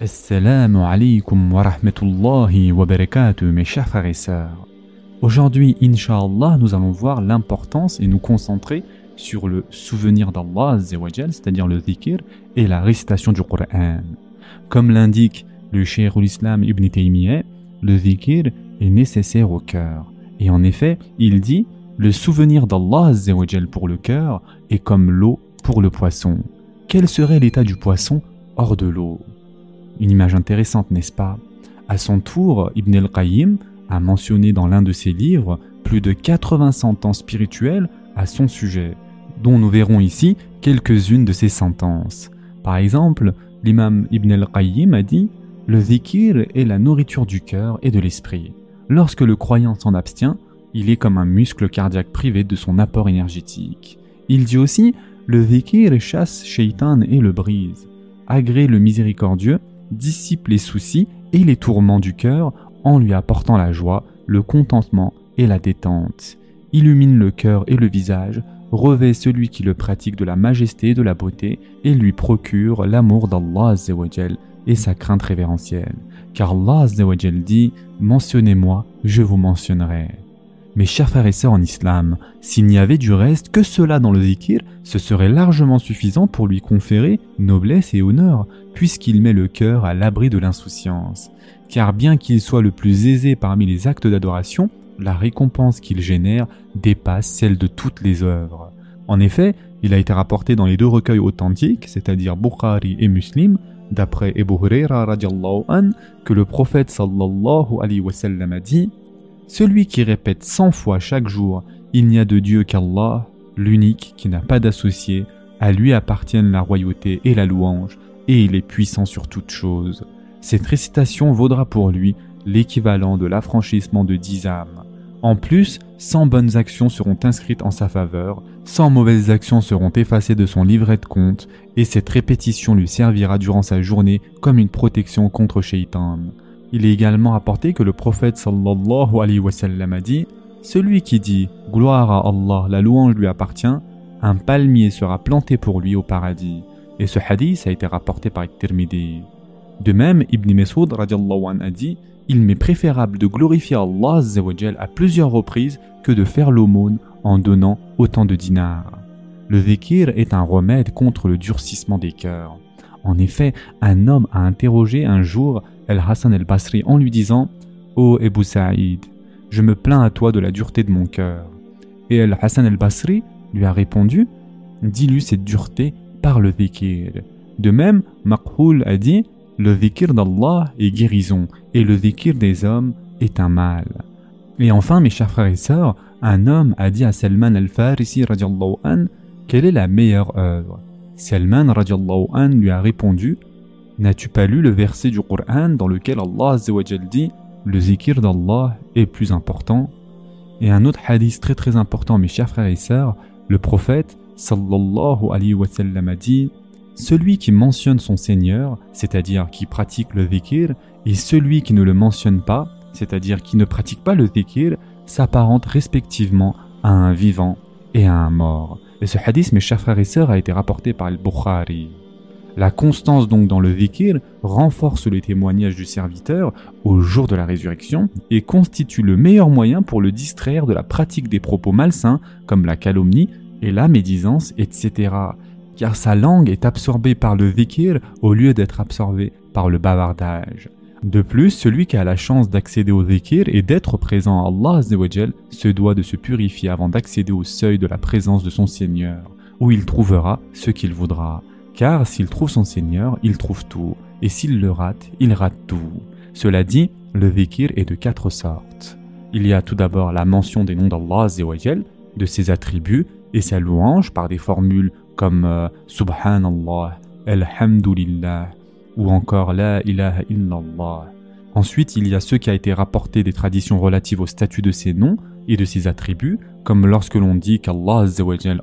Assalamu alaikum wa rahmatullahi wa barakatuh mes chers frères et sœurs. Aujourd'hui, Inch'Allah, nous allons voir l'importance et nous concentrer sur le souvenir d'Allah, c'est-à-dire le dhikr et la récitation du Coran. Comme l'indique le Cheikh l'Islam Ibn Taymiyyah, le dhikr est nécessaire au cœur. Et en effet, il dit le souvenir d'Allah pour le cœur est comme l'eau pour le poisson. Quel serait l'état du poisson hors de l'eau? Une image intéressante, n'est-ce pas? À son tour, Ibn el-Qayyim a mentionné dans l'un de ses livres plus de 80 sentences spirituelles à son sujet, dont nous verrons ici quelques-unes de ces sentences. Par exemple, l'imam Ibn el-Qayyim a dit Le zikir est la nourriture du cœur et de l'esprit. Lorsque le croyant s'en abstient, il est comme un muscle cardiaque privé de son apport énergétique. Il dit aussi Le zikir chasse shaitan et le brise. Agrée le miséricordieux dissipe les soucis et les tourments du cœur en lui apportant la joie, le contentement et la détente. Illumine le cœur et le visage, revêt celui qui le pratique de la majesté et de la beauté et lui procure l'amour d'Allah et sa crainte révérentielle. Car Allah dit Mentionnez-moi, je vous mentionnerai. Mes chers frères et sœurs en islam, s'il n'y avait du reste que cela dans le zikir, ce serait largement suffisant pour lui conférer noblesse et honneur, puisqu'il met le cœur à l'abri de l'insouciance. Car bien qu'il soit le plus aisé parmi les actes d'adoration, la récompense qu'il génère dépasse celle de toutes les œuvres. En effet, il a été rapporté dans les deux recueils authentiques, c'est-à-dire Bukhari et Muslim, d'après Ebu Huraira que le prophète sallallahu alayhi wa sallam a dit celui qui répète cent fois chaque jour Il n'y a de Dieu qu'Allah, l'unique qui n'a pas d'associé, à lui appartiennent la royauté et la louange, et il est puissant sur toutes choses. Cette récitation vaudra pour lui l'équivalent de l'affranchissement de dix âmes. En plus, cent bonnes actions seront inscrites en sa faveur, cent mauvaises actions seront effacées de son livret de compte, et cette répétition lui servira durant sa journée comme une protection contre Shaitan. Il est également rapporté que le prophète sallallahu alayhi wa sallam a dit Celui qui dit Gloire à Allah, la louange lui appartient, un palmier sera planté pour lui au paradis. Et ce hadith a été rapporté par Tirmidhi. De même, Ibn Mesud a dit Il m'est préférable de glorifier Allah à plusieurs reprises que de faire l'aumône en donnant autant de dinars. Le dhikr est un remède contre le durcissement des cœurs. En effet, un homme a interrogé un jour El-Hassan el-Basri en lui disant Ô Ebu Saïd, je me plains à toi de la dureté de mon cœur. Et El-Hassan el-Basri lui a répondu Dis-lui cette dureté par le dhikr. De même, Maqhoul a dit Le dhikr d'Allah est guérison et le dhikr des hommes est un mal. Et enfin, mes chers frères et sœurs, un homme a dit à Salman al-Farisi an quelle est la meilleure œuvre? Salman an lui a répondu N'as-tu pas lu le verset du Coran dans lequel Allah dit Le zikir d'Allah est plus important Et un autre hadith très très important, mes chers frères et sœurs, le prophète sallallahu alayhi wa sallam a dit Celui qui mentionne son Seigneur, c'est-à-dire qui pratique le zikir, et celui qui ne le mentionne pas, c'est-à-dire qui ne pratique pas le zikir, s'apparente respectivement à un vivant et à un mort. Et ce hadith, mes chers frères et sœurs, a été rapporté par le Bukhari. La constance donc dans le dhikr renforce les témoignages du serviteur au jour de la résurrection et constitue le meilleur moyen pour le distraire de la pratique des propos malsains comme la calomnie et la médisance, etc. Car sa langue est absorbée par le dhikr au lieu d'être absorbée par le bavardage. De plus, celui qui a la chance d'accéder au dhikr et d'être présent à Allah se doit de se purifier avant d'accéder au seuil de la présence de son Seigneur, où il trouvera ce qu'il voudra. Car s'il trouve son Seigneur, il trouve tout, et s'il le rate, il rate tout. Cela dit, le dhikr est de quatre sortes. Il y a tout d'abord la mention des noms d'Allah de ses attributs et sa louange par des formules comme euh, Subhanallah, Alhamdulillah ou encore La ilaha illallah. Ensuite, il y a ce qui a été rapporté des traditions relatives au statut de ses noms et de ses attributs, comme lorsque l'on dit qu'Allah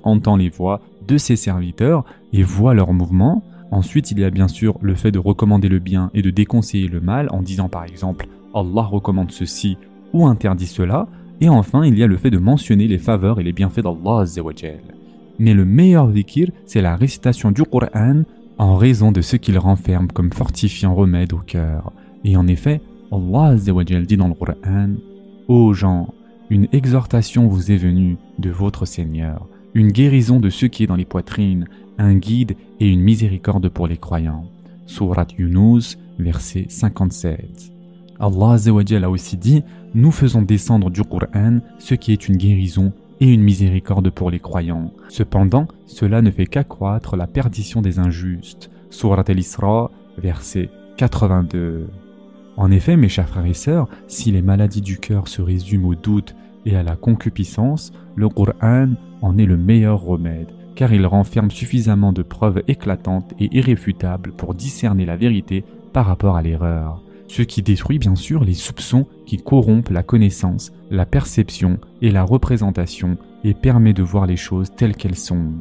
entend les voix de ses serviteurs et voit leurs mouvements. Ensuite, il y a bien sûr le fait de recommander le bien et de déconseiller le mal en disant par exemple Allah recommande ceci ou interdit cela. Et enfin, il y a le fait de mentionner les faveurs et les bienfaits d'Allah. Mais le meilleur dhikr, c'est la récitation du Qur'an en raison de ce qu'il renferme comme fortifiant remède au cœur. Et en effet, Allah dit dans le Coran Ô gens, une exhortation vous est venue de votre Seigneur, une guérison de ce qui est dans les poitrines, un guide et une miséricorde pour les croyants. Surat Yunus, verset 57. Allah a aussi dit Nous faisons descendre du Coran ce qui est une guérison et une miséricorde pour les croyants. Cependant, cela ne fait qu'accroître la perdition des injustes. Surat al-Isra, verset 82. En effet, mes chers frères et sœurs, si les maladies du cœur se résument au doute et à la concupiscence, le Qur'an en est le meilleur remède, car il renferme suffisamment de preuves éclatantes et irréfutables pour discerner la vérité par rapport à l'erreur, ce qui détruit bien sûr les soupçons qui corrompent la connaissance, la perception et la représentation et permet de voir les choses telles qu'elles sont.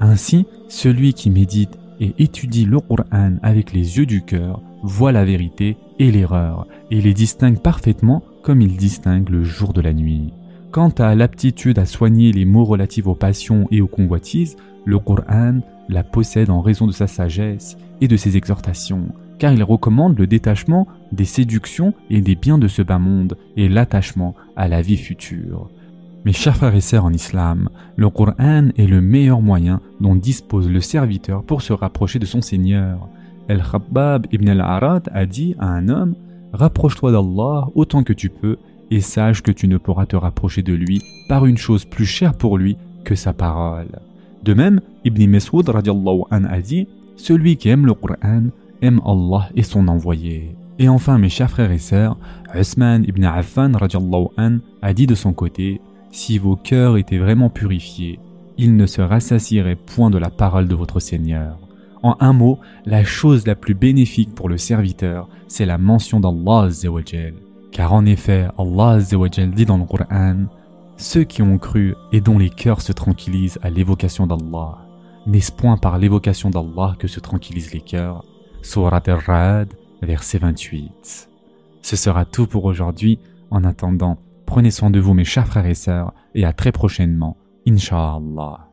Ainsi, celui qui médite et étudie le Qur'an avec les yeux du cœur voit la vérité et l'erreur, et les distingue parfaitement comme il distingue le jour de la nuit. Quant à l'aptitude à soigner les maux relatifs aux passions et aux convoitises, le Qur'an la possède en raison de sa sagesse et de ses exhortations, car il recommande le détachement des séductions et des biens de ce bas monde et l'attachement à la vie future. Mes chers frères et sœurs en islam, le Qur'an est le meilleur moyen dont dispose le serviteur pour se rapprocher de son Seigneur. El-Khabbab ibn al-Arad a dit à un homme Rapproche-toi d'Allah autant que tu peux et sache que tu ne pourras te rapprocher de lui par une chose plus chère pour lui que sa parole. De même, Ibn Mesud an a dit Celui qui aime le Qur'an aime Allah et son envoyé. Et enfin, mes chers frères et sœurs, Usman ibn Affan an a dit de son côté Si vos cœurs étaient vraiment purifiés, ils ne se rassasieraient point de la parole de votre Seigneur. En un mot, la chose la plus bénéfique pour le serviteur, c'est la mention d'Allah Car en effet, Allah dit dans le Coran Ceux qui ont cru et dont les cœurs se tranquillisent à l'évocation d'Allah, n'est-ce point par l'évocation d'Allah que se tranquillisent les cœurs? Surat al-Ra'd, verset 28. Ce sera tout pour aujourd'hui. En attendant, prenez soin de vous mes chers frères et sœurs et à très prochainement, Inch'Allah.